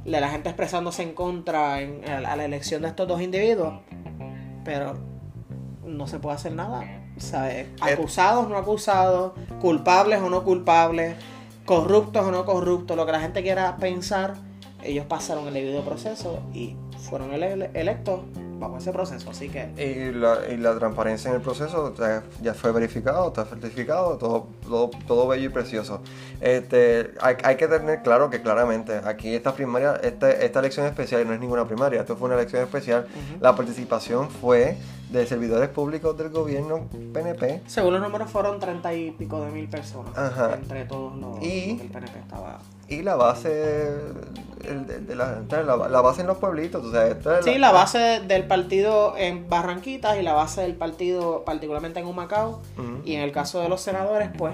de la gente expresándose en contra en- a, la- a la elección de estos dos individuos, pero no se puede hacer nada. ¿sabes? Acusados, no acusados, culpables o no culpables, corruptos o no corruptos, lo que la gente quiera pensar, ellos pasaron el debido proceso y fueron ele- electos bajo ese proceso. Así que. Y la, y la transparencia en el proceso ya, ya fue verificado, está certificado, todo, todo, todo bello y precioso. Este, hay, hay que tener claro que claramente aquí esta primaria, esta, esta elección especial no es ninguna primaria, esto fue una elección especial. Ujú. La participación fue de servidores públicos del gobierno PNP. Según los números fueron treinta y pico de mil personas. Ajá. Entre todos los. Y- El PNP estaba. Y la base, el- de, de la, la, la base en los pueblitos, o sea, es Sí, la base del partido en Barranquitas y la base del partido particularmente en Humacao. Y en el caso de los senadores, pues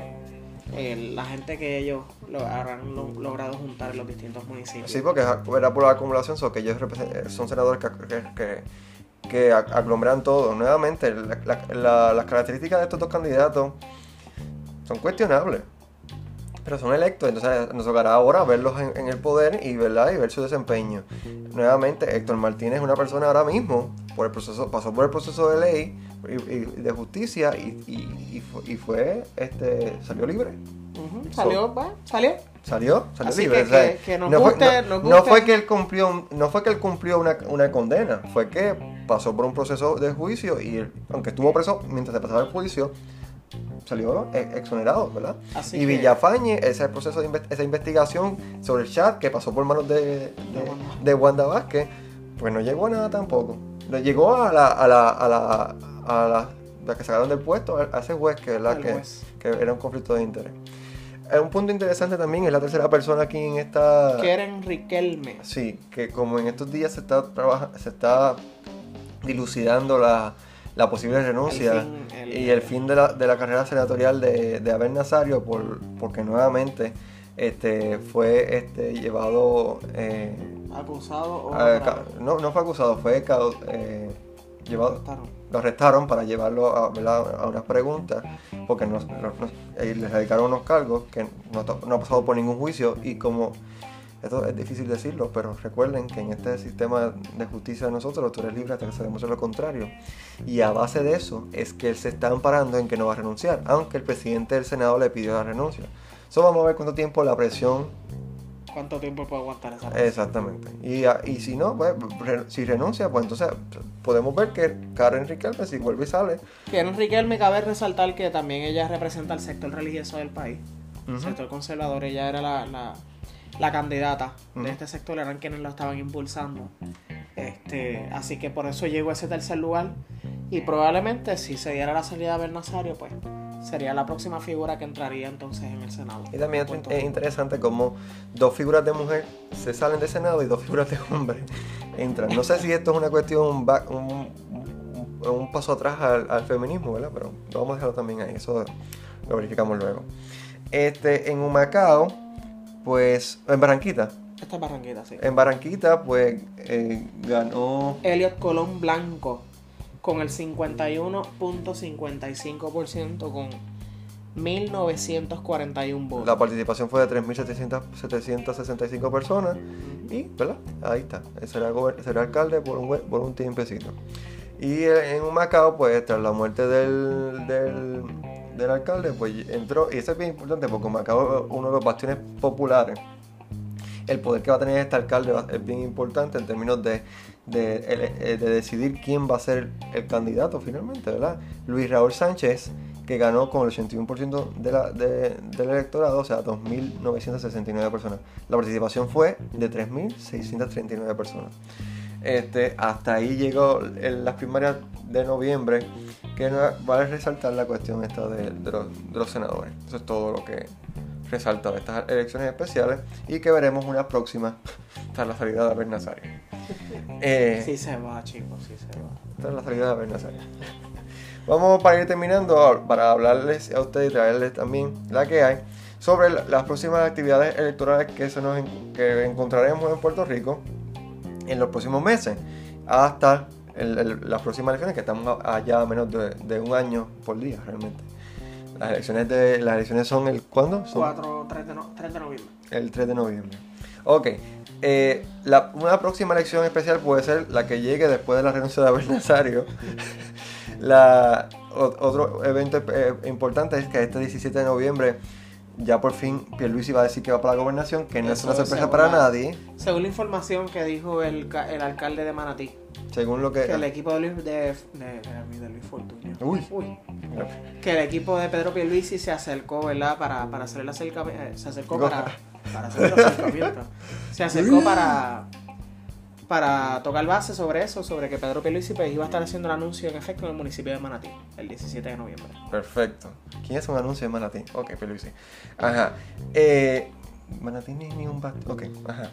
el- la gente que ellos lo habrán lo- logrado juntar en los distintos municipios. Sí, porque era por la acumulación, so que ellos represen- son senadores que, que, que, que ag- aglomeran todo. Nuevamente, la- la- la- las características de estos dos candidatos son cuestionables. Pero son electos, entonces nos tocará ahora verlos en, en el poder y, ¿verdad? y ver su desempeño. Nuevamente, Héctor Martínez es una persona ahora mismo, por el proceso, pasó por el proceso de ley y, y de justicia y, y- y fu- y fue, este, salió libre. Salió, bueno, salió. Salió, salió Así libre. que- o sea, que- que nos no, fue, no- nos no fue que él cumplió, no fue que él cumplió una, una condena, fue que pasó por un proceso de juicio y él, aunque estuvo preso mientras se pasaba el juicio, salió e- exonerado, ¿verdad? Así y Villafañe, ese proceso de inve- esa investigación sobre el chat que pasó por manos de, de, Wanda. de Wanda Vázquez, pues no llegó a nada tampoco. Le llegó a la, a la, a la, a la, la que sacaron del puesto, a ese juez que, ¿verdad? Que, juez. que era un conflicto de interés. Un punto interesante también es la tercera persona aquí en esta... Keren Riquelme. Sí, que como en estos días se está trabaja- se está dilucidando la, la posible renuncia fin, el- y el fin de la, de la carrera senatorial de, de Abel Nazario por, porque nuevamente este fue este llevado eh, Acusado o. a- no, no fue acusado, fue eh, llevado Arrestaron. lo arrestaron para llevarlo a, a unas preguntas porque nos, nos- nos- les dedicaron unos cargos que no, no ha pasado por ningún juicio y como esto es difícil decirlo, pero recuerden que en este sistema de justicia de nosotros tú eres libre hasta que se demuestre lo contrario. Y a base de eso es que él se está amparando en que no va a renunciar, aunque el presidente del Senado le pidió la renuncia. Eso vamos a ver cuánto tiempo la presión ¿Cuánto tiempo puede aguantar esa persona? Exactamente. Y, a- y si no, pues, re- si renuncia, pues entonces podemos ver que Karen Riquelme, si vuelve y sale, Keren Riquelme cabe resaltar que también ella representa el sector religioso del país. El Ujú. sector conservador. Ella era la, la, la candidata de este sector, eran quienes lo estaban impulsando. Este, así que por eso llegó a ese tercer lugar. Y probablemente si se diera la salida de Nazario, pues sería la próxima figura que entraría entonces en el Senado. Y también es interesante como dos figuras de mujer se salen del Senado y dos figuras de hombre entran. No sé si esto es una cuestión, un, back- un, un- un paso atrás al, al feminismo, ¿verdad? Pero vamos a dejarlo también ahí, eso lo verificamos luego. Este, en Humacao, pues, en Barranquita, Esta es Barranquita, sí. en Barranquita, pues, eh, ganó Elliot Colón Blanco con el 51.55% con 1941 votos. La participación fue de 3.765 personas y, ¿verdad? Ahí está. Será, será alcalde por un, por un tiempecito. Y eh, en Humacao, pues, tras la muerte del, del, del alcalde, pues entró, y eso es bien importante porque Humacao es uno de los bastiones populares. El poder que va a tener este alcalde es bien importante en términos de, ele- de decidir quién va a ser el candidato finalmente, ¿verdad? Luis Raúl Sánchez, que ganó con el 81% de la, de- del electorado, o sea, 2.969 personas. La participación fue de 3.639 personas. Este, hasta ahí llegó en las primarias de noviembre, que no, vale resaltar la cuestión esta de, de los, de los senadores. Eso es todo lo que resalta de estas elecciones especiales y que veremos una próxima (laughs) tras la salida de Abel Nazario. (laughs) Eh, Sí se va, chicos, sí se va. tras la salida de Abel Nazario. (laughs) Vamos para ir terminando, para hablarles a ustedes y traerles también la que hay sobre la- las próximas actividades electorales que, se nos, que encontraremos en Puerto Rico en los próximos meses, hasta el- el- las próximas elecciones, que estamos allá a menos de, de un año por día realmente. Las elecciones, de, las elecciones son el ¿cuándo? Son 4, 3 de, no- 3 de noviembre. el 3 de noviembre. Ok, eh, la- una próxima elección especial puede ser la que llegue después de la renuncia de Abel Nazario. (laughs) la, o- otro evento eh, importante es que este 17 de noviembre ya por fin Pierluisi va a decir que va para la gobernación, que no es una sorpresa según para la- nadie, Según la información que dijo el, el alcalde de Manatí, según lo que... que el equipo de Luis, de, de, Luis Fortuño. Uy. Que el equipo de Pedro Pierluisi se acercó, ¿verdad? Para, para hacer el acercamiento. Se acercó para, (laughs) para hacer el acercamiento. Se acercó para, para tocar base sobre eso, sobre que Pedro Pierluisi pues, iba a estar haciendo el anuncio en efecto en el municipio de Manatí, el 17 de noviembre. Perfecto. ¿Quién es un anuncio de Manatí? Ok, Pierluisi. Ajá. Eh, Manatí ni, ni un... bat- Ok, ajá.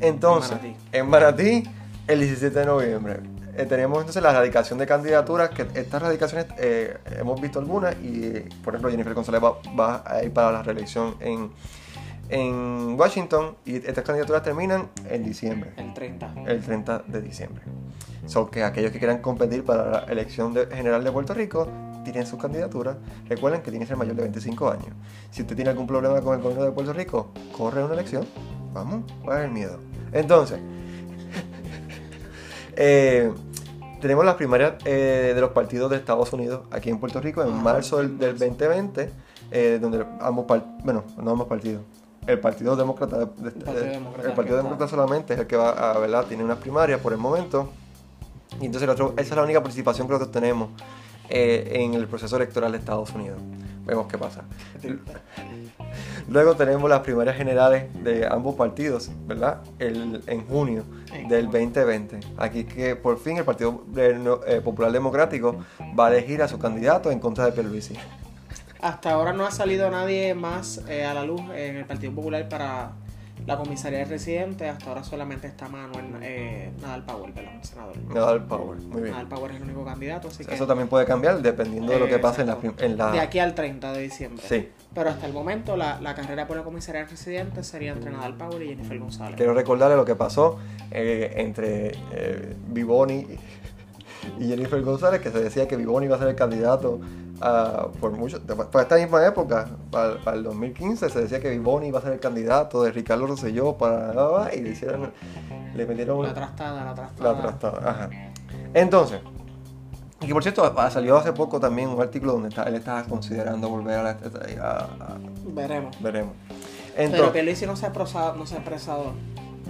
Entonces, Manatí. en Manatí, el 17 de noviembre, eh, tenemos entonces la radicación de candidaturas, que estas radicaciones eh, hemos visto algunas y, por ejemplo, Jennifer González va, va a ir para la reelección en, en Washington y estas candidaturas terminan en diciembre El 30. el 30 de diciembre. So que aquellos que quieran competir para la elección de- general de Puerto Rico tienen sus candidaturas. Recuerden que tiene que ser mayor de 25 años. Si usted tiene algún problema con el gobierno de Puerto Rico, corre una elección. Vamos, ¿cuál es el miedo? Entonces, (laughs) eh, tenemos las primarias eh, de los partidos de Estados Unidos aquí en Puerto Rico en Ah, marzo del, del marzo. 2020, eh, donde ambos bueno, no ambos partidos, el Partido Demócrata, de- de- Partido de- Demócrata el Partido Demócrata solamente es el que va a, ¿verdad? Tiene unas primarias por el momento. Y entonces el otro- esa es la única participación que nosotros tenemos eh, en el proceso electoral de Estados Unidos. Vemos qué pasa. (laughs) Luego tenemos las primarias generales de ambos partidos, ¿verdad? El, en junio del junio. 2020. Aquí que por fin el Partido eh, Popular Democrático va a elegir a su candidato en contra de Pierluisi. Hasta ahora no ha salido nadie más eh, a la luz en el Partido Popular para la comisaría de residentes. Hasta ahora solamente está Manuel eh, Nadal Power, ¿verdad? El senador. Nadal Power, muy bien. Nadal Power es el único candidato, así que Eso también puede cambiar dependiendo de lo que pase en la... En la de aquí al 30 de diciembre. Sí. Pero hasta el momento la, la carrera por la comisaría de residentes sería entre Nadal Power y Jennifer González. Quiero recordarle lo que pasó eh, entre eh, Vivoni y Jennifer González, que se decía que Vivoni iba a ser el candidato por mucho, para esta misma época, para, para el 2015, se decía que Vivoni iba a ser el candidato de Ricardo Rosselló para y le hicieron, le metieron La trastada, la trastada. la trastada. Ajá. Entonces, y que por cierto, ah, salió hace poco también un artículo donde está- él estaba considerando volver a la. a- a- Veremos. veremos. Pero Entonces, Pierluisi no se ha expresado, no se ha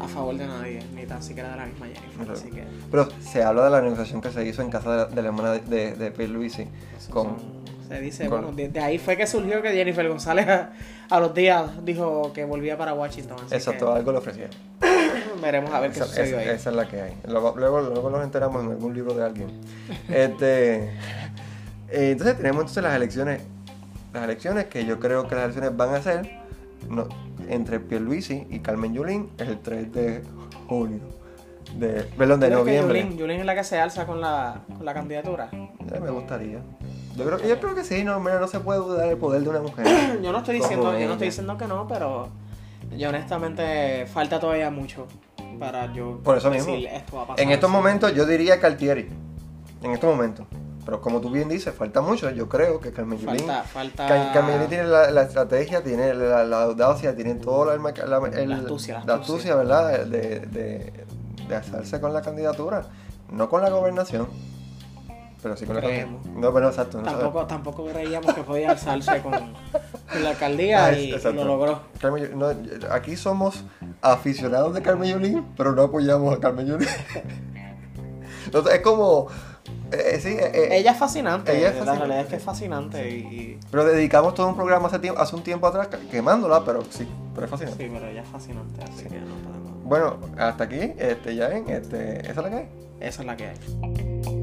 a favor de nadie, ni tan siquiera de la misma Jennifer. Claro. Así que pero se habla de la negociación que se hizo en casa de la, de la hermana de, de, eso con. son- se dice, con- bueno, de, de ahí fue que surgió que Jennifer González a, a los días dijo que volvía para Washington. Exacto, algo le ofrecieron. (laughs) veremos a ver qué Esa, sucedió esa- ahí. esa es la que hay. Luego, luego, luego nos enteramos en algún libro de alguien. Este, (laughs) eh, entonces tenemos entonces las elecciones. Las elecciones que yo creo que las elecciones van a ser no, entre Pierluisi y Carmen Yulín el 3 de junio. De, perdón, de ¿Crees que noviembre. Yulín, Yulín es la que se alza con la, con la candidatura? Ya me gustaría. Yo creo, yo creo que sí, no, mira, no se puede dudar el poder de una mujer. (clears throat) Yo no estoy diciendo, yo no estoy diciendo que no, pero yo honestamente falta todavía mucho para yo Por eso mismo. decir esto va a pasar. En estos momentos yo diría Cartieri. En estos momentos. Pero como tú bien dices, falta mucho. Yo creo que Carmen Yulín. falta, falta Carmen tiene la, la estrategia, tiene la, la audacia, tiene toda la, la, el- astucia, la astucia. ¿verdad? De, de, de alzarse con la candidatura. No con la gobernación. Pero sí con la Creemos. No, pero exacto. no tampoco, tampoco creíamos que podía alzarse con, con la alcaldía Ah, y, y lo logró. Carmen no, aquí somos aficionados de Carmen Yulín, pero no apoyamos a Carmen Yulín. (laughs) Entonces, es como. Eh, sí, eh, eh, Ella es fascinante, ella es la realidad es que es fascinante y, Pero dedicamos todo un programa hace, tiempo, hace un tiempo atrás quemándola, pero sí, pero es fascinante. sí, pero ella es fascinante, así que no podemos. Bueno, hasta aquí, este, ya ven, este, esa es la que hay. Esa es la que hay.